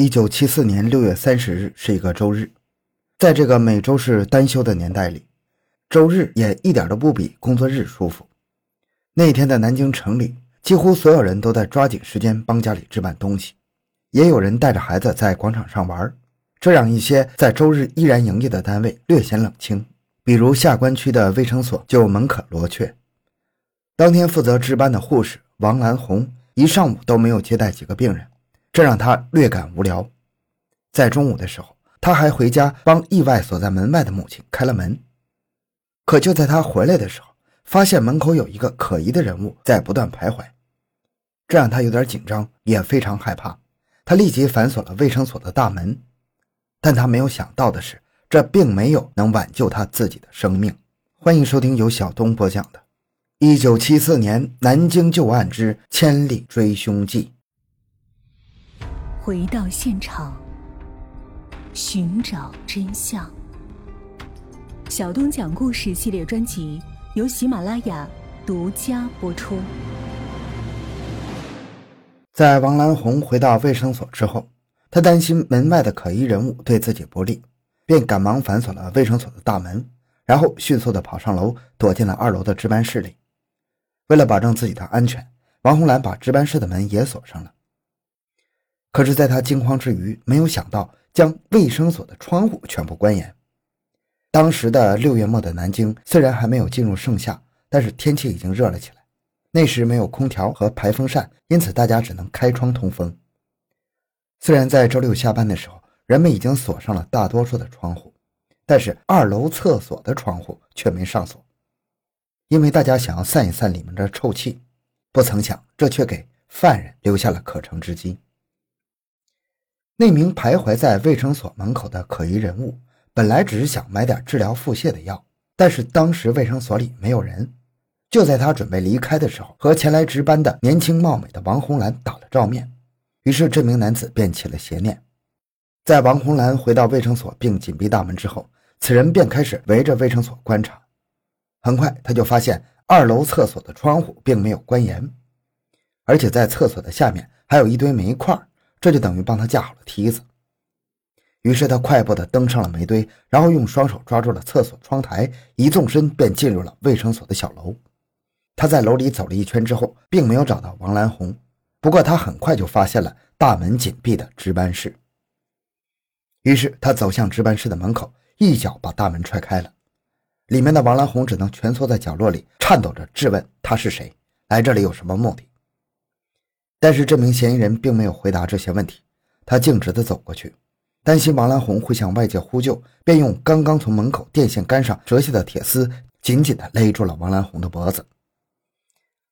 一九七四年六月三十日是一个周日，在这个每周是单休的年代里，周日也一点都不比工作日舒服。那天的南京城里，几乎所有人都在抓紧时间帮家里置办东西，也有人带着孩子在广场上玩。这让一些在周日依然营业的单位略显冷清，比如下关区的卫生所就门可罗雀。当天负责值班的护士王兰红一上午都没有接待几个病人。这让他略感无聊，在中午的时候，他还回家帮意外锁在门外的母亲开了门。可就在他回来的时候，发现门口有一个可疑的人物在不断徘徊，这让他有点紧张，也非常害怕。他立即反锁了卫生所的大门，但他没有想到的是，这并没有能挽救他自己的生命。欢迎收听由小东播讲的《1974年南京旧案之千里追凶记》。回到现场，寻找真相。小东讲故事系列专辑由喜马拉雅独家播出。在王兰红回到卫生所之后，他担心门外的可疑人物对自己不利，便赶忙反锁了卫生所的大门，然后迅速的跑上楼，躲进了二楼的值班室里。为了保证自己的安全，王红兰把值班室的门也锁上了。可是，在他惊慌之余，没有想到将卫生所的窗户全部关严。当时的六月末的南京，虽然还没有进入盛夏，但是天气已经热了起来。那时没有空调和排风扇，因此大家只能开窗通风。虽然在周六下班的时候，人们已经锁上了大多数的窗户，但是二楼厕所的窗户却没上锁，因为大家想要散一散里面的臭气。不曾想，这却给犯人留下了可乘之机。那名徘徊在卫生所门口的可疑人物，本来只是想买点治疗腹泻的药，但是当时卫生所里没有人。就在他准备离开的时候，和前来值班的年轻貌美的王红兰打了照面，于是这名男子便起了邪念。在王红兰回到卫生所并紧闭大门之后，此人便开始围着卫生所观察。很快，他就发现二楼厕所的窗户并没有关严，而且在厕所的下面还有一堆煤块。这就等于帮他架好了梯子，于是他快步地登上了煤堆，然后用双手抓住了厕所窗台，一纵身便进入了卫生所的小楼。他在楼里走了一圈之后，并没有找到王兰红，不过他很快就发现了大门紧闭的值班室。于是他走向值班室的门口，一脚把大门踹开了。里面的王兰红只能蜷缩在角落里，颤抖着质问他是谁，来这里有什么目的。但是这名嫌疑人并没有回答这些问题，他径直地走过去，担心王兰红会向外界呼救，便用刚刚从门口电线杆上折下的铁丝紧紧地勒住了王兰红的脖子。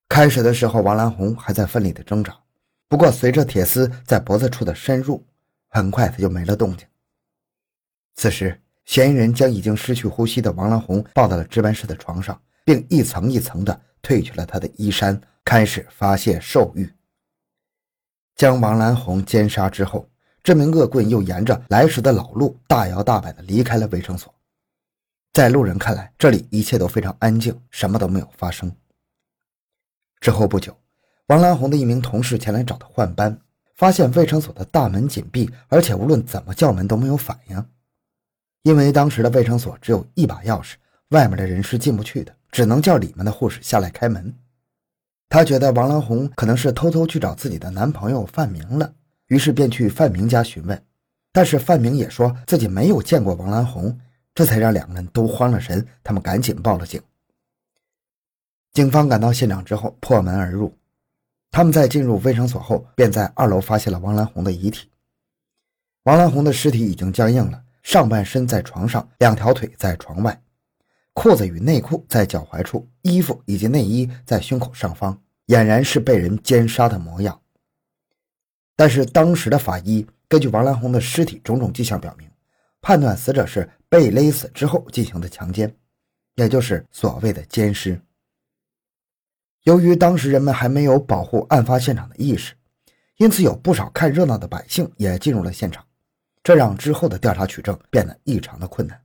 开始的时候，王兰红还在奋力地挣扎，不过随着铁丝在脖子处的深入，很快他就没了动静。此时，嫌疑人将已经失去呼吸的王兰红抱到了值班室的床上，并一层一层地褪去了她的衣衫，开始发泄兽欲。将王兰红奸杀之后，这名恶棍又沿着来时的老路大摇大摆地离开了卫生所。在路人看来，这里一切都非常安静，什么都没有发生。之后不久，王兰红的一名同事前来找他换班，发现卫生所的大门紧闭，而且无论怎么叫门都没有反应。因为当时的卫生所只有一把钥匙，外面的人是进不去的，只能叫里面的护士下来开门。他觉得王兰红可能是偷偷去找自己的男朋友范明了，于是便去范明家询问，但是范明也说自己没有见过王兰红，这才让两个人都慌了神，他们赶紧报了警。警方赶到现场之后，破门而入，他们在进入卫生所后，便在二楼发现了王兰红的遗体。王兰红的尸体已经僵硬了，上半身在床上，两条腿在床外。裤子与内裤在脚踝处，衣服以及内衣在胸口上方，俨然是被人奸杀的模样。但是当时的法医根据王兰红的尸体种种迹象表明，判断死者是被勒死之后进行的强奸，也就是所谓的奸尸。由于当时人们还没有保护案发现场的意识，因此有不少看热闹的百姓也进入了现场，这让之后的调查取证变得异常的困难。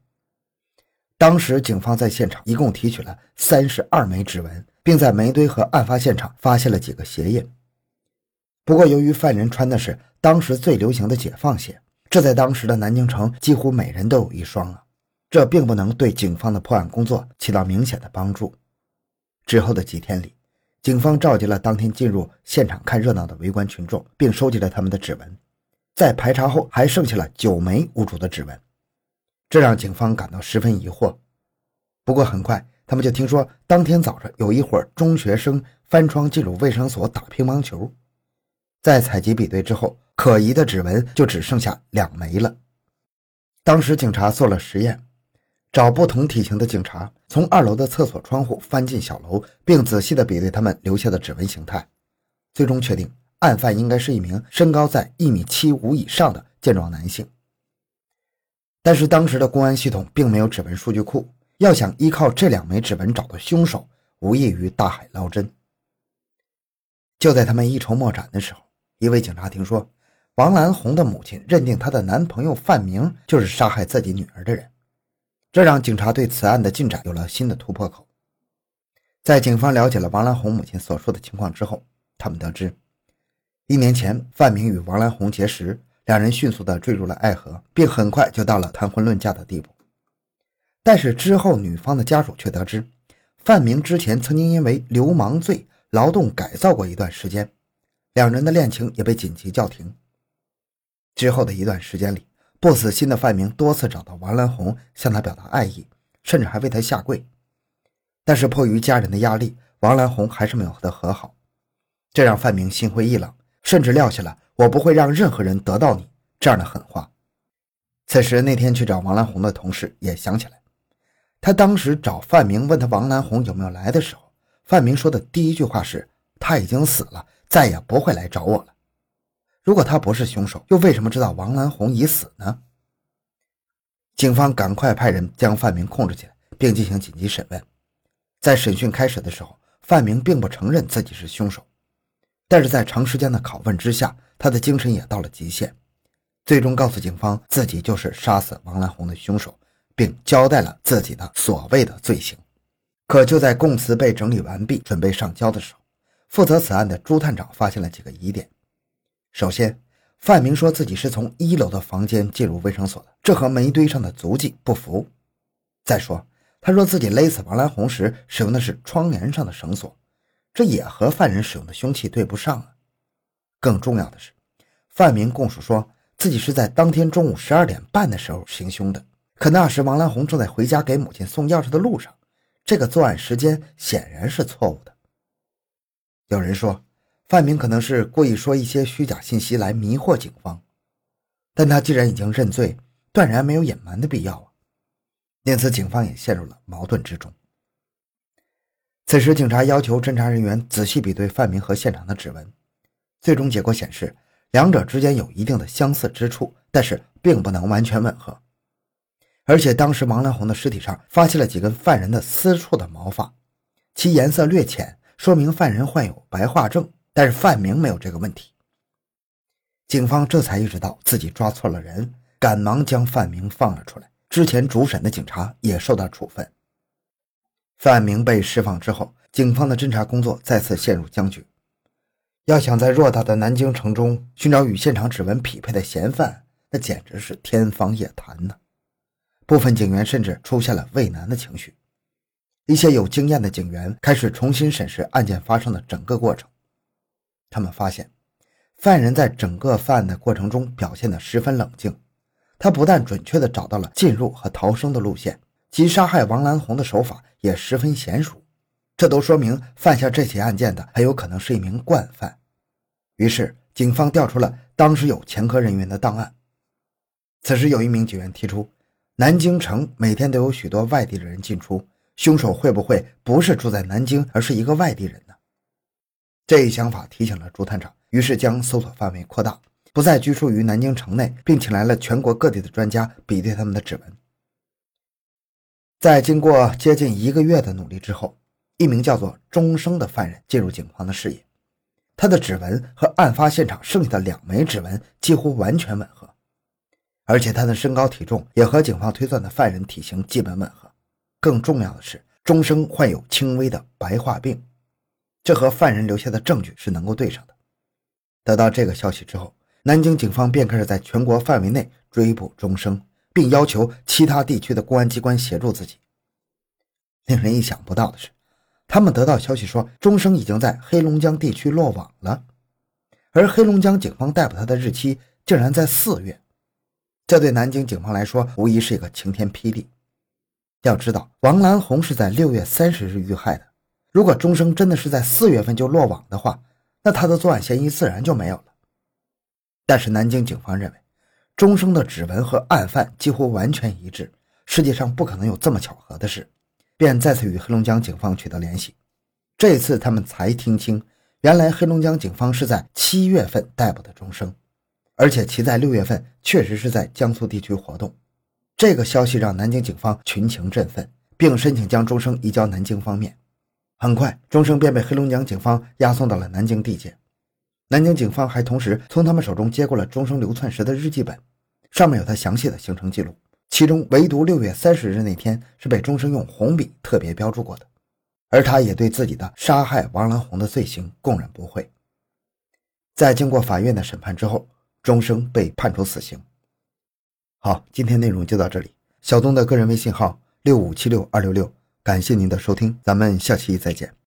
当时，警方在现场一共提取了三十二枚指纹，并在煤堆和案发现场发现了几个鞋印。不过，由于犯人穿的是当时最流行的解放鞋，这在当时的南京城几乎每人都有一双啊，这并不能对警方的破案工作起到明显的帮助。之后的几天里，警方召集了当天进入现场看热闹的围观群众，并收集了他们的指纹。在排查后，还剩下了九枚无主的指纹，这让警方感到十分疑惑。不过很快，他们就听说当天早上有一伙中学生翻窗进入卫生所打乒乓球。在采集比对之后，可疑的指纹就只剩下两枚了。当时警察做了实验，找不同体型的警察从二楼的厕所窗户翻进小楼，并仔细的比对他们留下的指纹形态，最终确定。案犯应该是一名身高在一米七五以上的健壮男性，但是当时的公安系统并没有指纹数据库，要想依靠这两枚指纹找到凶手，无异于大海捞针。就在他们一筹莫展的时候，一位警察听说王兰红的母亲认定她的男朋友范明就是杀害自己女儿的人，这让警察对此案的进展有了新的突破口。在警方了解了王兰红母亲所说的情况之后，他们得知。一年前，范明与王兰红结识，两人迅速地坠入了爱河，并很快就到了谈婚论嫁的地步。但是之后，女方的家属却得知，范明之前曾经因为流氓罪劳动改造过一段时间，两人的恋情也被紧急叫停。之后的一段时间里，不死心的范明多次找到王兰红，向她表达爱意，甚至还为她下跪。但是迫于家人的压力，王兰红还是没有和他和好，这让范明心灰意冷。甚至撂下了“我不会让任何人得到你”这样的狠话。此时，那天去找王兰红的同事也想起来，他当时找范明问他王兰红有没有来的时候，范明说的第一句话是：“他已经死了，再也不会来找我了。”如果他不是凶手，又为什么知道王兰红已死呢？警方赶快派人将范明控制起来，并进行紧急审问。在审讯开始的时候，范明并不承认自己是凶手。但是在长时间的拷问之下，他的精神也到了极限，最终告诉警方自己就是杀死王兰红的凶手，并交代了自己的所谓的罪行。可就在供词被整理完毕，准备上交的时候，负责此案的朱探长发现了几个疑点。首先，范明说自己是从一楼的房间进入卫生所的，这和煤堆上的足迹不符。再说，他说自己勒死王兰红时使用的是窗帘上的绳索。这也和犯人使用的凶器对不上啊！更重要的是，范明供述说自己是在当天中午十二点半的时候行凶的，可那时王兰红正在回家给母亲送钥匙的路上，这个作案时间显然是错误的。有人说，范明可能是故意说一些虚假信息来迷惑警方，但他既然已经认罪，断然没有隐瞒的必要啊！因此，警方也陷入了矛盾之中。此时，警察要求侦查人员仔细比对范明和现场的指纹，最终结果显示，两者之间有一定的相似之处，但是并不能完全吻合。而且，当时王兰红的尸体上发现了几根犯人的私处的毛发，其颜色略浅，说明犯人患有白化症，但是范明没有这个问题。警方这才意识到自己抓错了人，赶忙将范明放了出来。之前主审的警察也受到处分。范明被释放之后，警方的侦查工作再次陷入僵局。要想在偌大的南京城中寻找与现场指纹匹配的嫌犯，那简直是天方夜谭呢。部分警员甚至出现了畏难的情绪。一些有经验的警员开始重新审视案件发生的整个过程。他们发现，犯人在整个犯案的过程中表现得十分冷静。他不但准确地找到了进入和逃生的路线。其杀害王兰红的手法也十分娴熟，这都说明犯下这起案件的很有可能是一名惯犯。于是，警方调出了当时有前科人员的档案。此时，有一名警员提出，南京城每天都有许多外地的人进出，凶手会不会不是住在南京，而是一个外地人呢？这一想法提醒了朱探长，于是将搜索范围扩大，不再拘束于南京城内，并请来了全国各地的专家比对他们的指纹。在经过接近一个月的努力之后，一名叫做钟生的犯人进入警方的视野。他的指纹和案发现场剩下的两枚指纹几乎完全吻合，而且他的身高体重也和警方推算的犯人体型基本吻合。更重要的是，钟生患有轻微的白化病，这和犯人留下的证据是能够对上的。得到这个消息之后，南京警方便开始在全国范围内追捕钟声，并要求其他地区的公安机关协助自己。令人意想不到的是，他们得到消息说钟声已经在黑龙江地区落网了，而黑龙江警方逮捕他的日期竟然在四月，这对南京警方来说无疑是一个晴天霹雳。要知道，王兰红是在六月三十日遇害的，如果钟声真的是在四月份就落网的话，那他的作案嫌疑自然就没有了。但是南京警方认为，钟声的指纹和案犯几乎完全一致，世界上不可能有这么巧合的事。便再次与黑龙江警方取得联系，这次他们才听清，原来黑龙江警方是在七月份逮捕的钟声，而且其在六月份确实是在江苏地区活动。这个消息让南京警方群情振奋，并申请将钟声移交南京方面。很快，钟声便被黑龙江警方押送到了南京地检。南京警方还同时从他们手中接过了钟声流窜时的日记本，上面有他详细的行程记录。其中唯独六月三十日那天是被钟声用红笔特别标注过的，而他也对自己的杀害王兰红的罪行供认不讳。在经过法院的审判之后，钟声被判处死刑。好，今天内容就到这里。小东的个人微信号六五七六二六六，感谢您的收听，咱们下期再见。